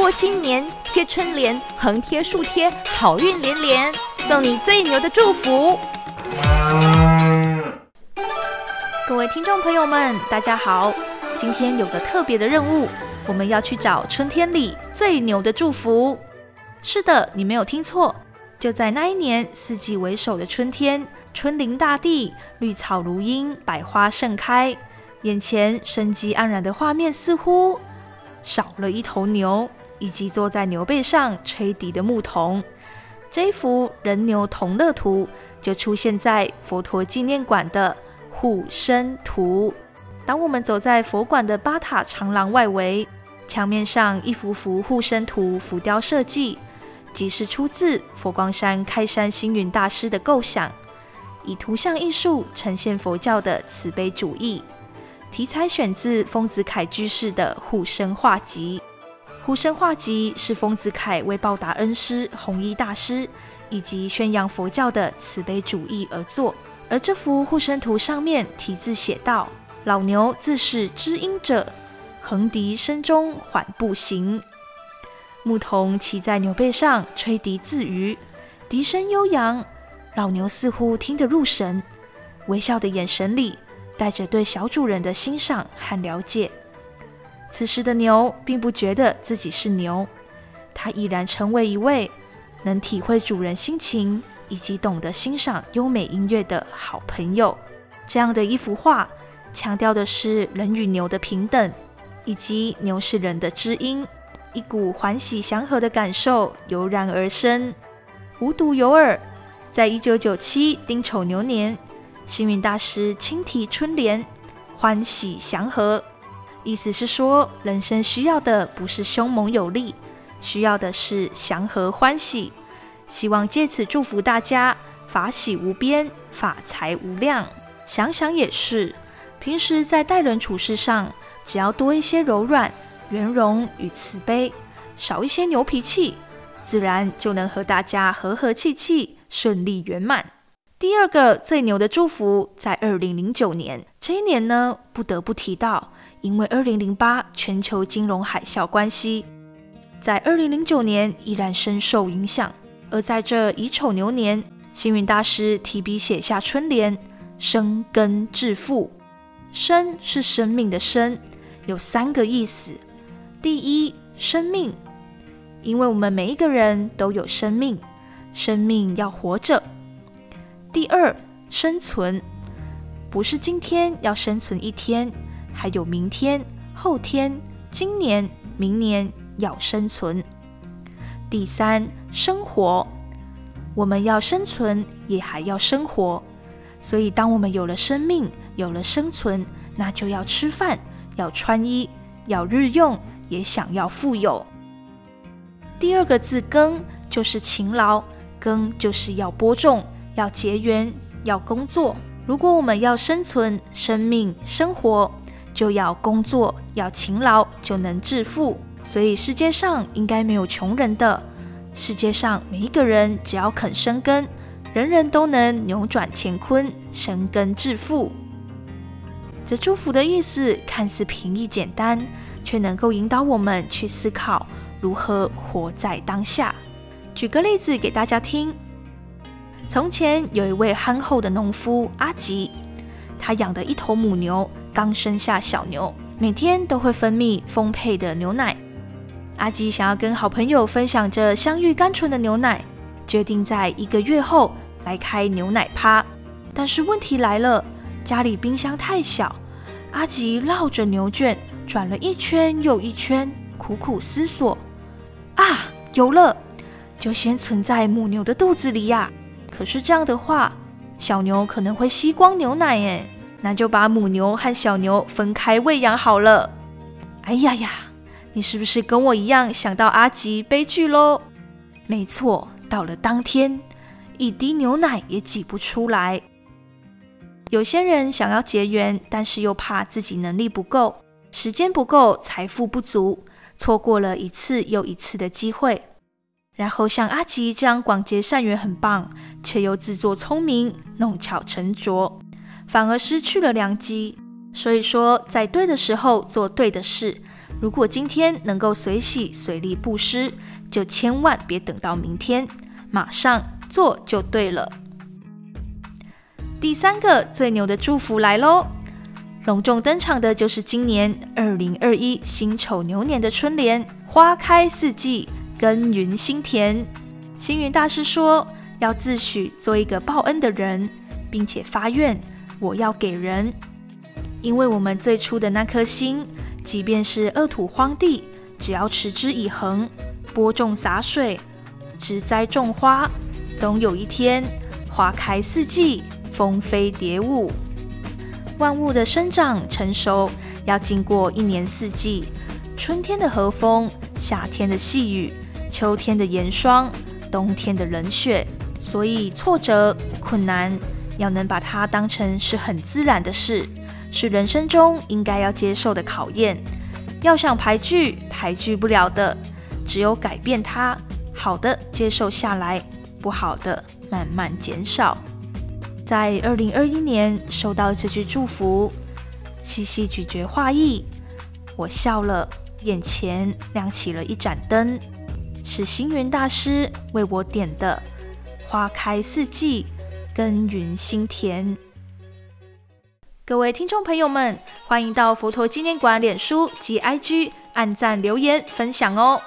过新年，贴春联，横贴竖贴，好运连连，送你最牛的祝福。各位听众朋友们，大家好，今天有个特别的任务，我们要去找春天里最牛的祝福。是的，你没有听错，就在那一年四季为首的春天，春临大地，绿草如茵，百花盛开，眼前生机盎然的画面似乎少了一头牛，以及坐在牛背上吹笛的牧童。这幅人牛同乐图就出现在佛陀纪念馆的护生图。当我们走在佛馆的八塔长廊外围，墙面上一幅幅护生图浮雕设计。即是出自佛光山开山星云大师的构想，以图像艺术呈现佛教的慈悲主义。题材选自丰子恺居士的《护生画集》。《护生画集》是丰子恺为报答恩师弘一大师以及宣扬佛教的慈悲主义而作。而这幅护生图上面题字写道：“老牛自是知音者，横笛声中缓步行。”牧童骑在牛背上吹笛自娱，笛声悠扬，老牛似乎听得入神，微笑的眼神里带着对小主人的欣赏和了解。此时的牛并不觉得自己是牛，它已然成为一位能体会主人心情以及懂得欣赏优美音乐的好朋友。这样的一幅画，强调的是人与牛的平等，以及牛是人的知音。一股欢喜祥和的感受油然而生。无独有偶，在一九九七丁丑牛年，星云大师亲题春联“欢喜祥和”，意思是说，人生需要的不是凶猛有力，需要的是祥和欢喜。希望借此祝福大家法喜无边，法财无量。想想也是，平时在待人处事上，只要多一些柔软。圆融与慈悲，少一些牛脾气，自然就能和大家和和气气，顺利圆满。第二个最牛的祝福，在二零零九年这一年呢，不得不提到，因为二零零八全球金融海啸关系，在二零零九年依然深受影响。而在这乙丑牛年，星云大师提笔写下春联：“生根致富。”生是生命的生，有三个意思。第一，生命，因为我们每一个人都有生命，生命要活着。第二，生存，不是今天要生存一天，还有明天、后天、今年、明年要生存。第三，生活，我们要生存，也还要生活。所以，当我们有了生命，有了生存，那就要吃饭，要穿衣，要日用。也想要富有。第二个字“耕”就是勤劳，耕就是要播种，要结缘，要工作。如果我们要生存、生命、生活，就要工作，要勤劳，就能致富。所以世界上应该没有穷人的。世界上每一个人只要肯生根，人人都能扭转乾坤，生根致富。这祝福的意思看似平易简单。却能够引导我们去思考如何活在当下。举个例子给大家听：从前有一位憨厚的农夫阿吉，他养的一头母牛刚生下小牛，每天都会分泌丰沛的牛奶。阿吉想要跟好朋友分享这香芋甘醇的牛奶，决定在一个月后来开牛奶趴。但是问题来了，家里冰箱太小，阿吉绕着牛圈。转了一圈又一圈，苦苦思索，啊，有了，就先存在母牛的肚子里呀。可是这样的话，小牛可能会吸光牛奶耶，那就把母牛和小牛分开喂养好了。哎呀呀，你是不是跟我一样想到阿吉悲剧喽？没错，到了当天，一滴牛奶也挤不出来。有些人想要结缘，但是又怕自己能力不够。时间不够，财富不足，错过了一次又一次的机会。然后像阿吉这样广结善缘很棒，却又自作聪明，弄巧成拙，反而失去了良机。所以说，在对的时候做对的事，如果今天能够随喜随利布施，就千万别等到明天，马上做就对了。第三个最牛的祝福来喽！隆重登场的就是今年二零二一辛丑牛年的春联“花开四季，耕耘心田”。星云大师说，要自诩做一个报恩的人，并且发愿我要给人，因为我们最初的那颗心。即便是恶土荒地，只要持之以恒，播种洒水，植栽种花，总有一天花开四季，蜂飞蝶舞。万物的生长成熟，要经过一年四季：春天的和风，夏天的细雨，秋天的严霜，冬天的冷雪。所以挫折、困难，要能把它当成是很自然的事。是人生中应该要接受的考验，要想排拒，排拒不了的，只有改变它，好的接受下来，不好的慢慢减少。在二零二一年收到这句祝福，细细咀嚼话意，我笑了，眼前亮起了一盏灯，是星云大师为我点的，花开四季，耕耘心田。各位听众朋友们，欢迎到佛陀纪念馆脸书及 IG 按赞、留言、分享哦！